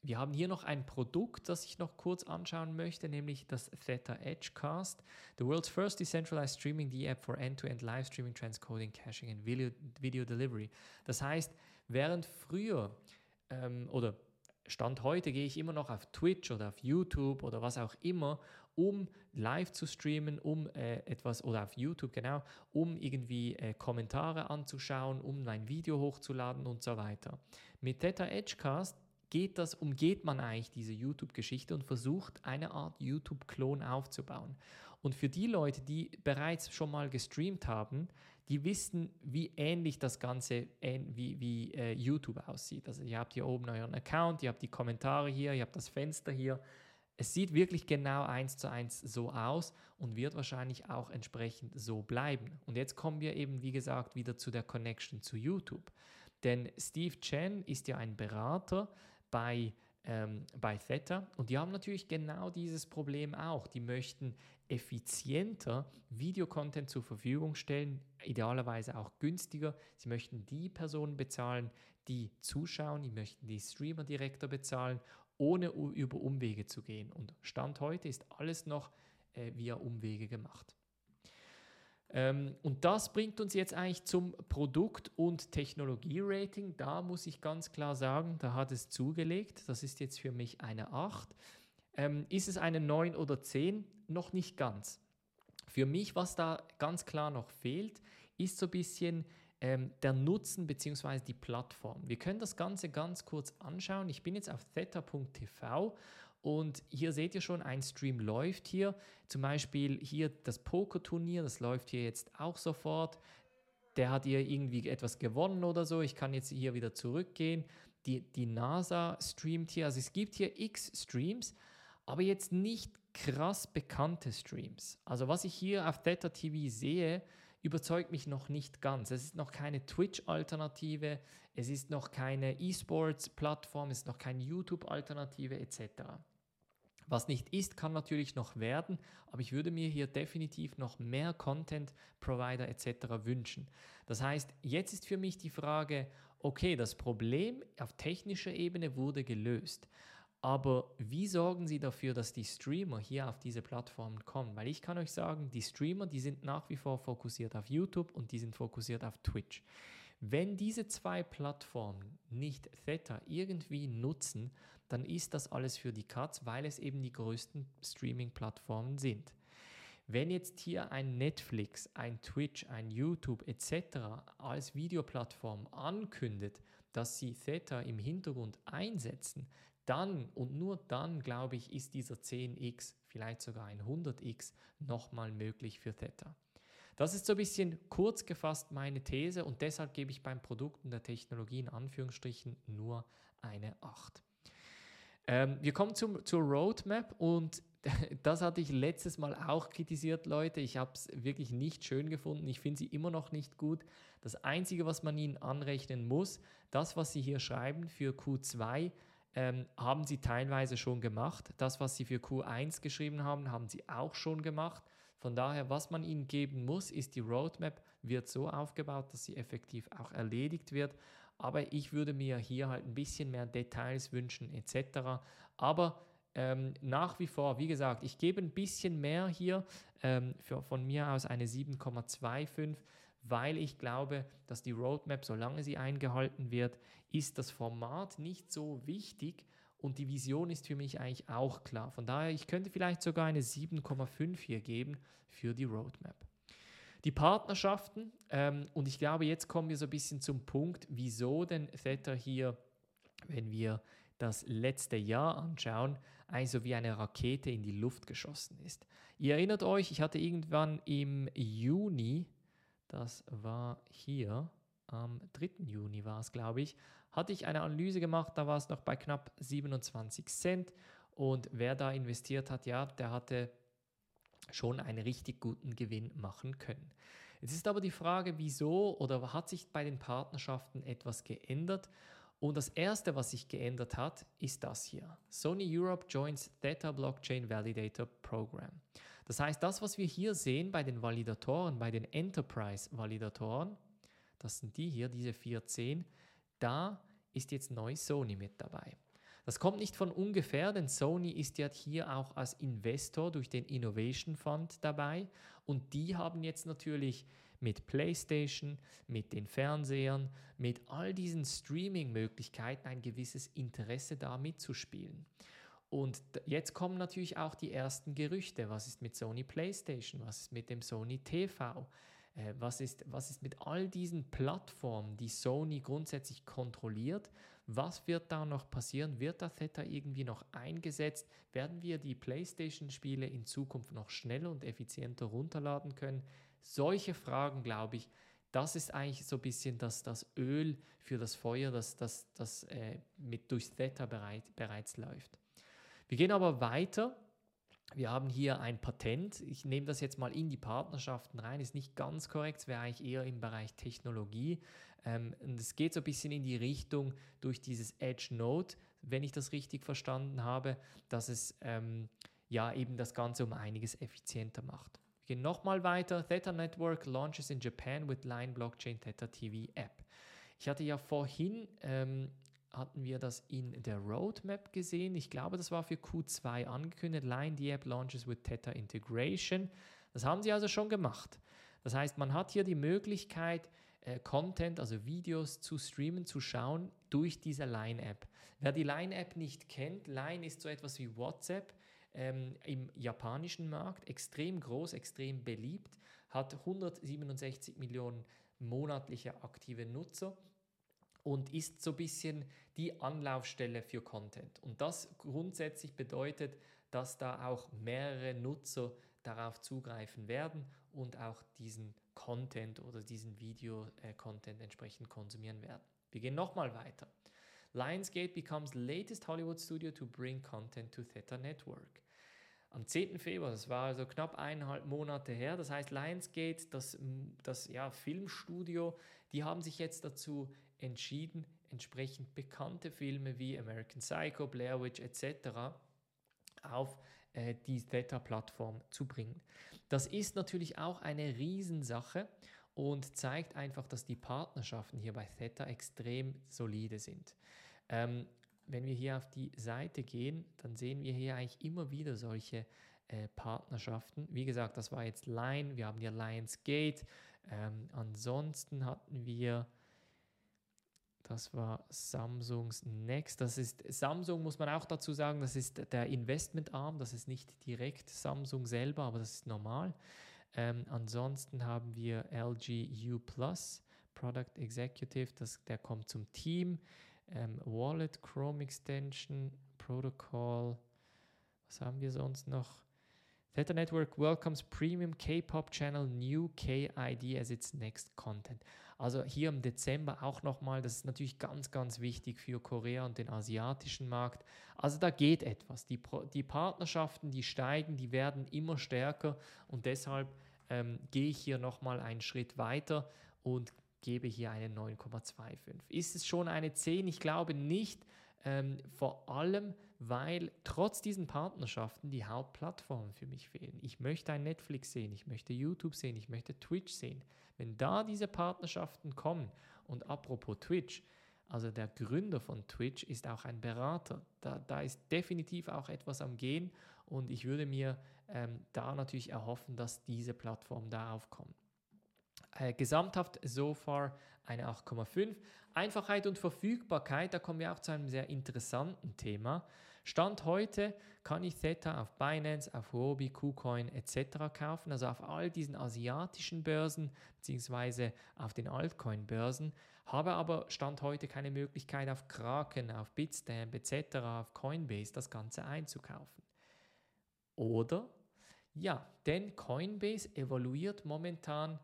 wir haben hier noch ein Produkt, das ich noch kurz anschauen möchte, nämlich das Theta Edgecast, the world's first decentralized streaming D-App for end-to-end Live Streaming, Transcoding, Caching and Video, Video Delivery. Das heißt, während früher ähm, oder Stand heute gehe ich immer noch auf Twitch oder auf YouTube oder was auch immer, um live zu streamen, um äh, etwas oder auf YouTube genau, um irgendwie äh, Kommentare anzuschauen, um mein Video hochzuladen und so weiter. Mit Theta Edgecast geht das, umgeht man eigentlich diese YouTube-Geschichte und versucht eine Art YouTube-Klon aufzubauen. Und für die Leute, die bereits schon mal gestreamt haben, die wissen, wie ähnlich das Ganze wie, wie äh, YouTube aussieht. Also ihr habt hier oben euren Account, ihr habt die Kommentare hier, ihr habt das Fenster hier. Es sieht wirklich genau eins zu eins so aus und wird wahrscheinlich auch entsprechend so bleiben. Und jetzt kommen wir eben, wie gesagt, wieder zu der Connection zu YouTube. Denn Steve Chen ist ja ein Berater, bei, ähm, bei Theta. Und die haben natürlich genau dieses Problem auch. Die möchten effizienter Videocontent zur Verfügung stellen, idealerweise auch günstiger. Sie möchten die Personen bezahlen, die zuschauen, die möchten die Streamer direkter bezahlen, ohne über Umwege zu gehen. Und Stand heute ist alles noch äh, via Umwege gemacht. Ähm, und das bringt uns jetzt eigentlich zum Produkt- und Technologie-Rating. Da muss ich ganz klar sagen, da hat es zugelegt. Das ist jetzt für mich eine 8. Ähm, ist es eine 9 oder 10? Noch nicht ganz. Für mich, was da ganz klar noch fehlt, ist so ein bisschen ähm, der Nutzen bzw. die Plattform. Wir können das Ganze ganz kurz anschauen. Ich bin jetzt auf theta.tv und hier seht ihr schon, ein Stream läuft hier. Zum Beispiel hier das Pokerturnier, das läuft hier jetzt auch sofort. der hat hier irgendwie etwas gewonnen oder so, ich kann jetzt hier wieder zurückgehen. Die, die NASA streamt hier, also es gibt hier x Streams, aber jetzt nicht krass bekannte Streams. Also was ich hier auf Theta TV sehe, überzeugt mich noch nicht ganz. Es ist noch keine Twitch-Alternative, es ist noch keine E-Sports-Plattform, es ist noch keine YouTube-Alternative etc. Was nicht ist, kann natürlich noch werden, aber ich würde mir hier definitiv noch mehr Content-Provider etc. wünschen. Das heißt, jetzt ist für mich die Frage, okay, das Problem auf technischer Ebene wurde gelöst. Aber wie sorgen Sie dafür, dass die Streamer hier auf diese Plattformen kommen? Weil ich kann euch sagen, die Streamer, die sind nach wie vor fokussiert auf YouTube und die sind fokussiert auf Twitch. Wenn diese zwei Plattformen nicht Theta irgendwie nutzen, dann ist das alles für die Katz, weil es eben die größten Streaming-Plattformen sind. Wenn jetzt hier ein Netflix, ein Twitch, ein YouTube etc. als Videoplattform ankündet, dass sie Theta im Hintergrund einsetzen, dann und nur dann, glaube ich, ist dieser 10x, vielleicht sogar ein 100x nochmal möglich für Theta. Das ist so ein bisschen kurz gefasst meine These und deshalb gebe ich beim Produkt und der Technologie in Anführungsstrichen nur eine 8. Ähm, wir kommen zum, zur Roadmap und das hatte ich letztes Mal auch kritisiert, Leute. Ich habe es wirklich nicht schön gefunden. Ich finde sie immer noch nicht gut. Das Einzige, was man ihnen anrechnen muss, das, was sie hier schreiben für Q2, ähm, haben sie teilweise schon gemacht. Das, was sie für Q1 geschrieben haben, haben sie auch schon gemacht. Von daher, was man ihnen geben muss, ist die Roadmap, wird so aufgebaut, dass sie effektiv auch erledigt wird aber ich würde mir hier halt ein bisschen mehr Details wünschen etc. Aber ähm, nach wie vor, wie gesagt, ich gebe ein bisschen mehr hier, ähm, für, von mir aus eine 7,25, weil ich glaube, dass die Roadmap, solange sie eingehalten wird, ist das Format nicht so wichtig und die Vision ist für mich eigentlich auch klar. Von daher, ich könnte vielleicht sogar eine 7,5 hier geben für die Roadmap. Die Partnerschaften, ähm, und ich glaube, jetzt kommen wir so ein bisschen zum Punkt, wieso denn Theta hier, wenn wir das letzte Jahr anschauen, also wie eine Rakete in die Luft geschossen ist. Ihr erinnert euch, ich hatte irgendwann im Juni, das war hier, am 3. Juni war es, glaube ich, hatte ich eine Analyse gemacht, da war es noch bei knapp 27 Cent und wer da investiert hat, ja, der hatte schon einen richtig guten Gewinn machen können. Jetzt ist aber die Frage, wieso oder hat sich bei den Partnerschaften etwas geändert? Und das erste, was sich geändert hat, ist das hier. Sony Europe joins Theta Blockchain Validator Program. Das heißt, das, was wir hier sehen bei den Validatoren, bei den Enterprise-Validatoren, das sind die hier, diese 410, da ist jetzt neu Sony mit dabei. Das kommt nicht von ungefähr, denn Sony ist ja hier auch als Investor durch den Innovation Fund dabei und die haben jetzt natürlich mit PlayStation, mit den Fernsehern, mit all diesen Streaming-Möglichkeiten ein gewisses Interesse da mitzuspielen. Und jetzt kommen natürlich auch die ersten Gerüchte. Was ist mit Sony PlayStation? Was ist mit dem Sony TV? Äh, was, ist, was ist mit all diesen Plattformen, die Sony grundsätzlich kontrolliert? Was wird da noch passieren? Wird da Theta irgendwie noch eingesetzt? Werden wir die PlayStation-Spiele in Zukunft noch schneller und effizienter runterladen können? Solche Fragen, glaube ich, das ist eigentlich so ein bisschen das, das Öl für das Feuer, das, das, das äh, mit durchs Theta bereit, bereits läuft. Wir gehen aber weiter. Wir haben hier ein Patent. Ich nehme das jetzt mal in die Partnerschaften rein. Ist nicht ganz korrekt, es wäre eigentlich eher im Bereich Technologie. Ähm, und es geht so ein bisschen in die Richtung durch dieses Edge Node, wenn ich das richtig verstanden habe, dass es ähm, ja eben das Ganze um einiges effizienter macht. Wir gehen nochmal weiter. Theta Network launches in Japan with Line Blockchain Theta TV App. Ich hatte ja vorhin, ähm, hatten wir das in der Roadmap gesehen. Ich glaube, das war für Q2 angekündigt. Line the App launches with Theta Integration. Das haben sie also schon gemacht. Das heißt, man hat hier die Möglichkeit, äh, Content, also Videos zu streamen, zu schauen durch diese Line-App. Wer die Line-App nicht kennt, Line ist so etwas wie WhatsApp ähm, im japanischen Markt, extrem groß, extrem beliebt, hat 167 Millionen monatliche aktive Nutzer und ist so ein bisschen die Anlaufstelle für Content. Und das grundsätzlich bedeutet, dass da auch mehrere Nutzer darauf zugreifen werden und auch diesen Content oder diesen Video-Content entsprechend konsumieren werden. Wir gehen nochmal weiter. Lionsgate becomes latest Hollywood studio to bring content to Theta Network. Am 10. Februar, das war also knapp eineinhalb Monate her, das heißt Lionsgate, das, das ja, Filmstudio, die haben sich jetzt dazu entschieden, entsprechend bekannte Filme wie American Psycho, Blair Witch etc. auf äh, die Theta-Plattform zu bringen. Das ist natürlich auch eine Riesensache und zeigt einfach, dass die Partnerschaften hier bei Theta extrem solide sind. Ähm, wenn wir hier auf die Seite gehen, dann sehen wir hier eigentlich immer wieder solche äh, Partnerschaften. Wie gesagt, das war jetzt Line, wir haben hier Lionsgate. Ähm, ansonsten hatten wir das war Samsungs Next. Das ist Samsung, muss man auch dazu sagen, das ist der Investmentarm. Das ist nicht direkt Samsung selber, aber das ist normal. Ähm, ansonsten haben wir LG U Plus, Product Executive, das, der kommt zum Team. Ähm, Wallet, Chrome Extension, Protocol. Was haben wir sonst noch? Theta Network welcomes Premium K-Pop Channel New KID as its next content. Also hier im Dezember auch nochmal, das ist natürlich ganz, ganz wichtig für Korea und den asiatischen Markt. Also da geht etwas. Die, die Partnerschaften, die steigen, die werden immer stärker und deshalb ähm, gehe ich hier nochmal einen Schritt weiter und gebe hier eine 9,25. Ist es schon eine 10? Ich glaube nicht. Ähm, vor allem, weil trotz diesen Partnerschaften die Hauptplattformen für mich fehlen. Ich möchte ein Netflix sehen, ich möchte YouTube sehen, ich möchte Twitch sehen. Wenn da diese Partnerschaften kommen und apropos Twitch, also der Gründer von Twitch ist auch ein Berater. Da, da ist definitiv auch etwas am Gehen und ich würde mir ähm, da natürlich erhoffen, dass diese Plattformen da aufkommen. Äh, gesamthaft so far eine 8,5. Einfachheit und Verfügbarkeit, da kommen wir auch zu einem sehr interessanten Thema. Stand heute kann ich Theta auf Binance, auf Huobi, KuCoin etc. kaufen, also auf all diesen asiatischen Börsen bzw. auf den Altcoin-Börsen, habe aber Stand heute keine Möglichkeit auf Kraken, auf Bitstamp etc., auf Coinbase das Ganze einzukaufen. Oder? Ja, denn Coinbase evaluiert momentan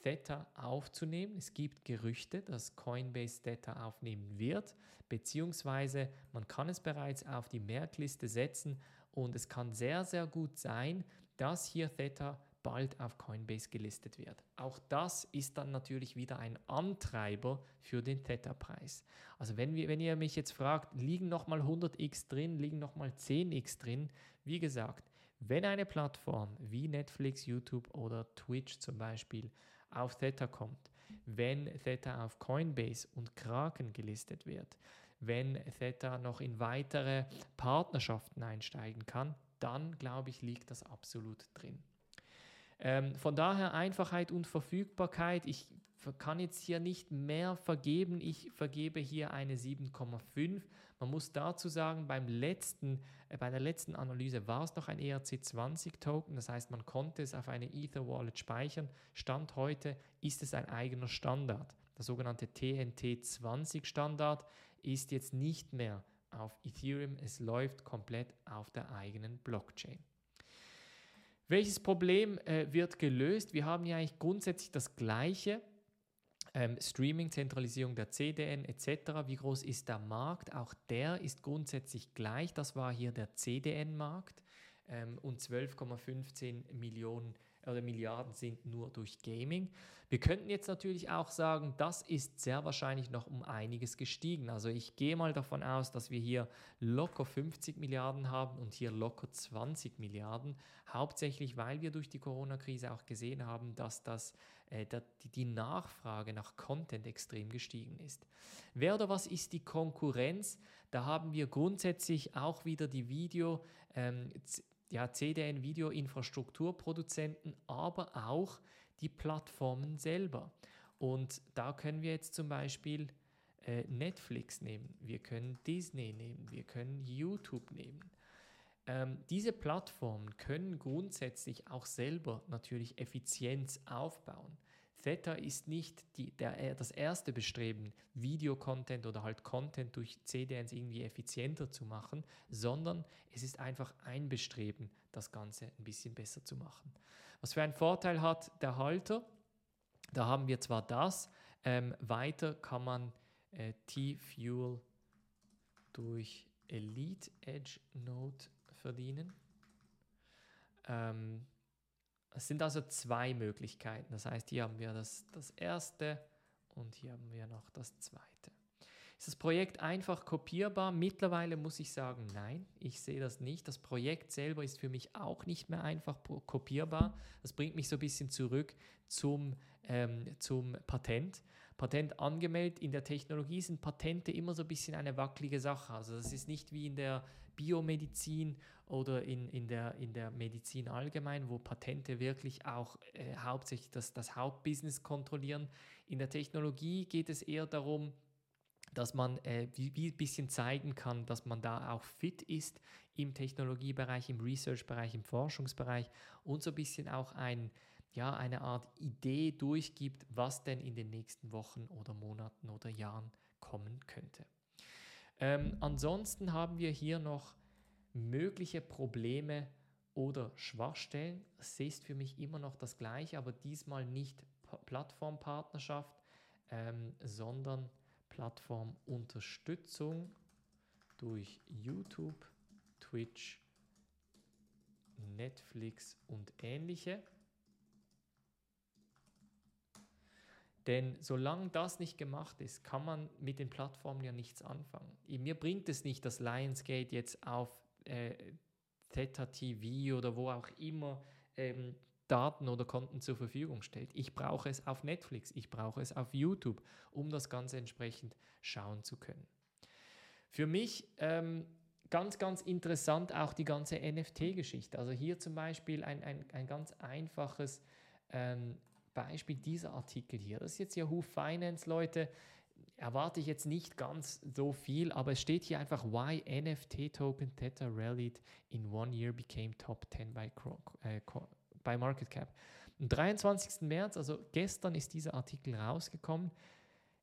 Theta aufzunehmen. Es gibt Gerüchte, dass Coinbase Theta aufnehmen wird, beziehungsweise man kann es bereits auf die Merkliste setzen und es kann sehr, sehr gut sein, dass hier Theta bald auf Coinbase gelistet wird. Auch das ist dann natürlich wieder ein Antreiber für den Theta-Preis. Also wenn, wir, wenn ihr mich jetzt fragt, liegen nochmal 100x drin, liegen nochmal 10x drin, wie gesagt, wenn eine Plattform wie Netflix, YouTube oder Twitch zum Beispiel auf Theta kommt, wenn Theta auf Coinbase und Kraken gelistet wird, wenn Theta noch in weitere Partnerschaften einsteigen kann, dann glaube ich, liegt das absolut drin. Ähm, von daher Einfachheit und Verfügbarkeit. Ich kann jetzt hier nicht mehr vergeben. Ich vergebe hier eine 7,5. Man muss dazu sagen, beim letzten, äh, bei der letzten Analyse war es noch ein ERC20-Token. Das heißt, man konnte es auf eine Ether-Wallet speichern. Stand heute ist es ein eigener Standard. Der sogenannte TNT20-Standard ist jetzt nicht mehr auf Ethereum. Es läuft komplett auf der eigenen Blockchain. Welches Problem äh, wird gelöst? Wir haben ja eigentlich grundsätzlich das gleiche ähm, Streaming, Zentralisierung der CDN etc. Wie groß ist der Markt? Auch der ist grundsätzlich gleich. Das war hier der CDN-Markt ähm, und 12,15 Millionen oder Milliarden sind nur durch Gaming. Wir könnten jetzt natürlich auch sagen, das ist sehr wahrscheinlich noch um einiges gestiegen. Also ich gehe mal davon aus, dass wir hier locker 50 Milliarden haben und hier locker 20 Milliarden. Hauptsächlich, weil wir durch die Corona-Krise auch gesehen haben, dass das äh, die Nachfrage nach Content extrem gestiegen ist. Wer oder was ist die Konkurrenz? Da haben wir grundsätzlich auch wieder die Video, ähm, ja, CDN-Video-Infrastrukturproduzenten, aber auch die Plattformen selber. Und da können wir jetzt zum Beispiel äh, Netflix nehmen, wir können Disney nehmen, wir können YouTube nehmen. Ähm, diese Plattformen können grundsätzlich auch selber natürlich Effizienz aufbauen. Theta ist nicht die, der, äh, das erste Bestreben, Videocontent oder halt Content durch CDNs irgendwie effizienter zu machen, sondern es ist einfach ein Bestreben, das Ganze ein bisschen besser zu machen. Was für einen Vorteil hat der Halter? Da haben wir zwar das, ähm, weiter kann man äh, T-Fuel durch Elite Edge Node verdienen. Ähm, es sind also zwei Möglichkeiten. Das heißt, hier haben wir das, das erste und hier haben wir noch das zweite. Ist das Projekt einfach kopierbar? Mittlerweile muss ich sagen, nein, ich sehe das nicht. Das Projekt selber ist für mich auch nicht mehr einfach kopierbar. Das bringt mich so ein bisschen zurück zum, ähm, zum Patent. Patent angemeldet. In der Technologie sind Patente immer so ein bisschen eine wackelige Sache. Also das ist nicht wie in der Biomedizin oder in, in, der, in der Medizin allgemein, wo Patente wirklich auch äh, hauptsächlich das, das Hauptbusiness kontrollieren. In der Technologie geht es eher darum, dass man äh, wie, ein bisschen zeigen kann, dass man da auch fit ist im Technologiebereich, im Research-Bereich, im Forschungsbereich und so ein bisschen auch ein, ja, eine Art Idee durchgibt, was denn in den nächsten Wochen oder Monaten oder Jahren kommen könnte. Ähm, ansonsten haben wir hier noch mögliche Probleme oder Schwachstellen. Das ist für mich immer noch das gleiche, aber diesmal nicht Plattformpartnerschaft, ähm, sondern Plattformunterstützung durch YouTube, Twitch, Netflix und ähnliche. Denn solange das nicht gemacht ist, kann man mit den Plattformen ja nichts anfangen. Mir bringt es nicht, dass Lionsgate jetzt auf äh, Theta TV oder wo auch immer ähm, Daten oder Konten zur Verfügung stellt. Ich brauche es auf Netflix, ich brauche es auf YouTube, um das Ganze entsprechend schauen zu können. Für mich ähm, ganz, ganz interessant auch die ganze NFT-Geschichte. Also hier zum Beispiel ein, ein, ein ganz einfaches ähm, Beispiel dieser Artikel hier. Das ist jetzt Yahoo Finance, Leute. Erwarte ich jetzt nicht ganz so viel, aber es steht hier einfach, why NFT Token Theta rallied in one year became top 10 by, äh, by Market Cap. Am 23. März, also gestern ist dieser Artikel rausgekommen.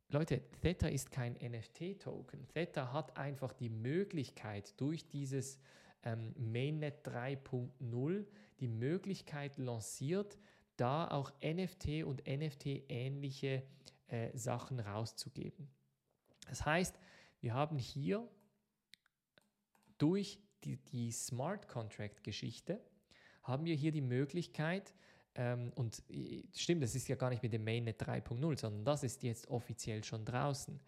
Leute, Theta ist kein NFT-Token. Theta hat einfach die Möglichkeit durch dieses ähm, Mainnet 3.0 die Möglichkeit lanciert, da auch NFT und NFT-ähnliche äh, Sachen rauszugeben. Das heißt, wir haben hier durch die, die Smart Contract-Geschichte, haben wir hier die Möglichkeit, ähm, und äh, stimmt, das ist ja gar nicht mit dem Mainnet 3.0, sondern das ist jetzt offiziell schon draußen.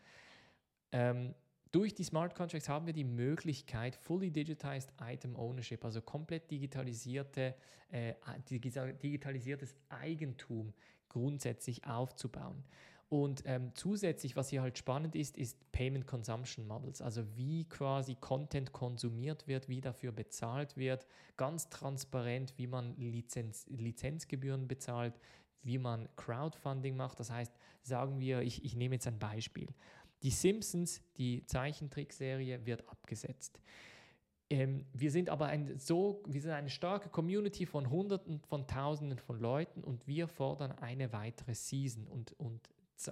Ähm, durch die Smart Contracts haben wir die Möglichkeit, fully digitized Item Ownership, also komplett digitalisierte, äh, digitalisiertes Eigentum grundsätzlich aufzubauen. Und ähm, zusätzlich, was hier halt spannend ist, ist Payment Consumption Models, also wie quasi Content konsumiert wird, wie dafür bezahlt wird, ganz transparent, wie man Lizenz, Lizenzgebühren bezahlt, wie man Crowdfunding macht. Das heißt, sagen wir, ich, ich nehme jetzt ein Beispiel. Die Simpsons, die Zeichentrickserie, wird abgesetzt. Ähm, wir sind aber ein so, wir sind eine starke Community von Hunderten von Tausenden von Leuten und wir fordern eine weitere Season und, und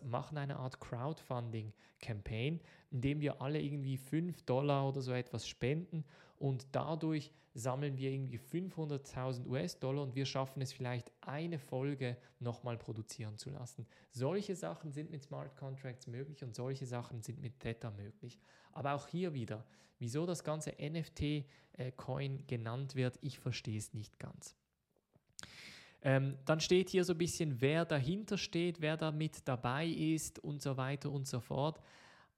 machen eine Art Crowdfunding-Campaign, indem wir alle irgendwie 5 Dollar oder so etwas spenden und dadurch sammeln wir irgendwie 500.000 US-Dollar und wir schaffen es vielleicht eine Folge nochmal produzieren zu lassen. Solche Sachen sind mit Smart Contracts möglich und solche Sachen sind mit Theta möglich. Aber auch hier wieder, wieso das ganze NFT-Coin äh, genannt wird, ich verstehe es nicht ganz. Ähm, dann steht hier so ein bisschen, wer dahinter steht, wer da mit dabei ist und so weiter und so fort.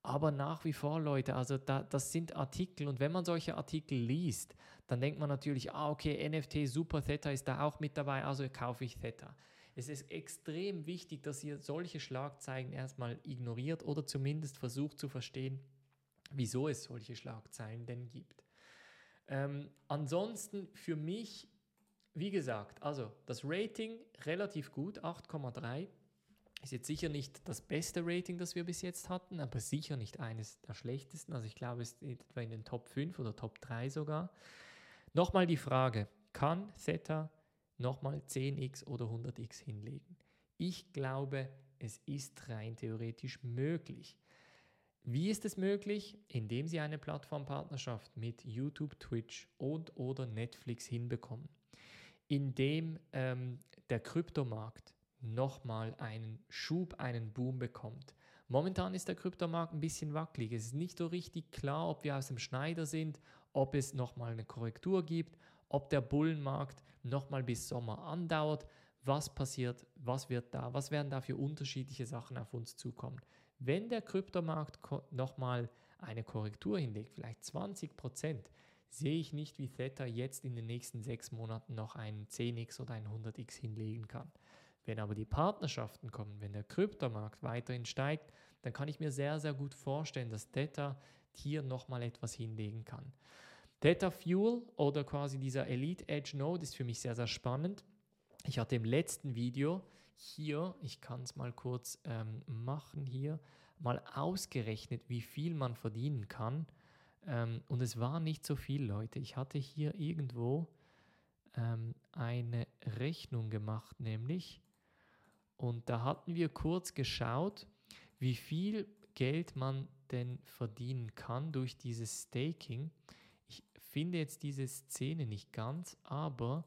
Aber nach wie vor, Leute, also da, das sind Artikel und wenn man solche Artikel liest, dann denkt man natürlich, ah, okay, NFT Super Theta ist da auch mit dabei, also kaufe ich Theta. Es ist extrem wichtig, dass ihr solche Schlagzeilen erstmal ignoriert oder zumindest versucht zu verstehen, wieso es solche Schlagzeilen denn gibt. Ähm, ansonsten für mich, wie gesagt, also das Rating relativ gut, 8,3. Ist jetzt sicher nicht das beste Rating, das wir bis jetzt hatten, aber sicher nicht eines der schlechtesten. Also ich glaube, es ist etwa in den Top 5 oder Top 3 sogar. Nochmal die Frage, kann Theta nochmal 10x oder 100x hinlegen? Ich glaube, es ist rein theoretisch möglich. Wie ist es möglich? Indem Sie eine Plattformpartnerschaft mit YouTube, Twitch und oder Netflix hinbekommen. Indem ähm, der Kryptomarkt nochmal einen Schub, einen Boom bekommt. Momentan ist der Kryptomarkt ein bisschen wackelig. Es ist nicht so richtig klar, ob wir aus dem Schneider sind, ob es nochmal eine Korrektur gibt, ob der Bullenmarkt nochmal bis Sommer andauert. Was passiert? Was wird da? Was werden da für unterschiedliche Sachen auf uns zukommen? Wenn der Kryptomarkt nochmal eine Korrektur hinlegt, vielleicht 20 Prozent, sehe ich nicht, wie Theta jetzt in den nächsten sechs Monaten noch einen 10x oder einen 100x hinlegen kann. Wenn aber die Partnerschaften kommen, wenn der Kryptomarkt weiterhin steigt, dann kann ich mir sehr, sehr gut vorstellen, dass Theta hier nochmal etwas hinlegen kann. Theta Fuel oder quasi dieser Elite Edge Node ist für mich sehr, sehr spannend. Ich hatte im letzten Video hier, ich kann es mal kurz ähm, machen hier, mal ausgerechnet, wie viel man verdienen kann. Ähm, und es war nicht so viel, Leute. Ich hatte hier irgendwo ähm, eine Rechnung gemacht, nämlich. Und da hatten wir kurz geschaut, wie viel Geld man denn verdienen kann durch dieses Staking. Ich finde jetzt diese Szene nicht ganz, aber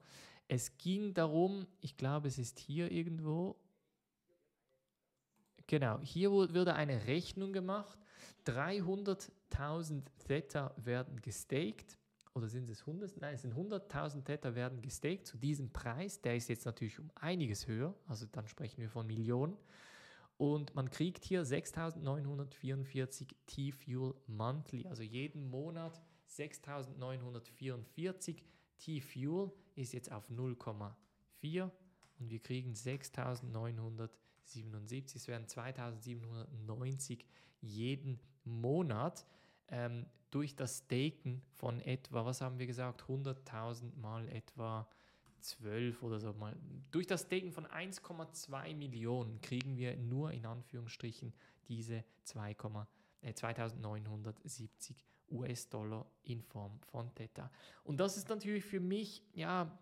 es ging darum, ich glaube, es ist hier irgendwo. Genau, hier wurde eine Rechnung gemacht. 300.000 Theta werden gestaked. Oder sind es 100? Nein, es sind 100.000 Theta werden gestaked zu diesem Preis. Der ist jetzt natürlich um einiges höher. Also dann sprechen wir von Millionen. Und man kriegt hier 6.944 T-Fuel monthly. Also jeden Monat 6.944 T-Fuel ist jetzt auf 0,4 und wir kriegen 6.977, es wären 2.790 jeden Monat ähm, durch das Staken von etwa, was haben wir gesagt, 100.000 mal etwa 12 oder so mal. Durch das Staken von 1,2 Millionen kriegen wir nur in Anführungsstrichen diese 2, äh, 2970 US-Dollar in Form von Theta. Und das ist natürlich für mich, ja,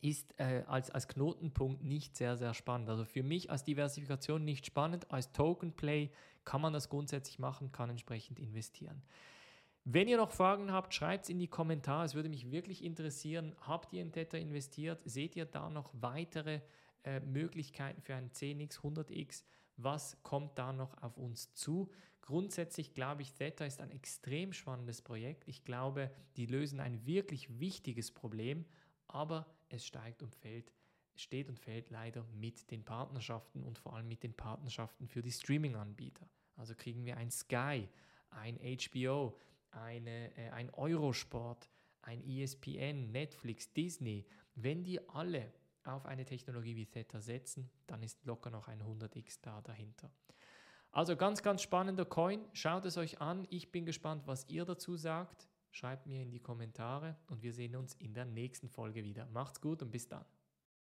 ist äh, als, als Knotenpunkt nicht sehr, sehr spannend. Also für mich als Diversifikation nicht spannend. Als Token Play kann man das grundsätzlich machen, kann entsprechend investieren. Wenn ihr noch Fragen habt, schreibt es in die Kommentare. Es würde mich wirklich interessieren. Habt ihr in Theta investiert? Seht ihr da noch weitere äh, Möglichkeiten für ein 10x, 100x? Was kommt da noch auf uns zu? Grundsätzlich glaube ich, Theta ist ein extrem spannendes Projekt. Ich glaube, die lösen ein wirklich wichtiges Problem, aber es steigt und fällt, steht und fällt leider mit den Partnerschaften und vor allem mit den Partnerschaften für die Streaming-Anbieter. Also kriegen wir ein Sky, ein HBO, eine, äh, ein Eurosport, ein ESPN, Netflix, Disney. Wenn die alle auf eine Technologie wie Theta setzen, dann ist locker noch ein 100x da dahinter. Also ganz, ganz spannender Coin. Schaut es euch an. Ich bin gespannt, was ihr dazu sagt. Schreibt mir in die Kommentare und wir sehen uns in der nächsten Folge wieder. Macht's gut und bis dann.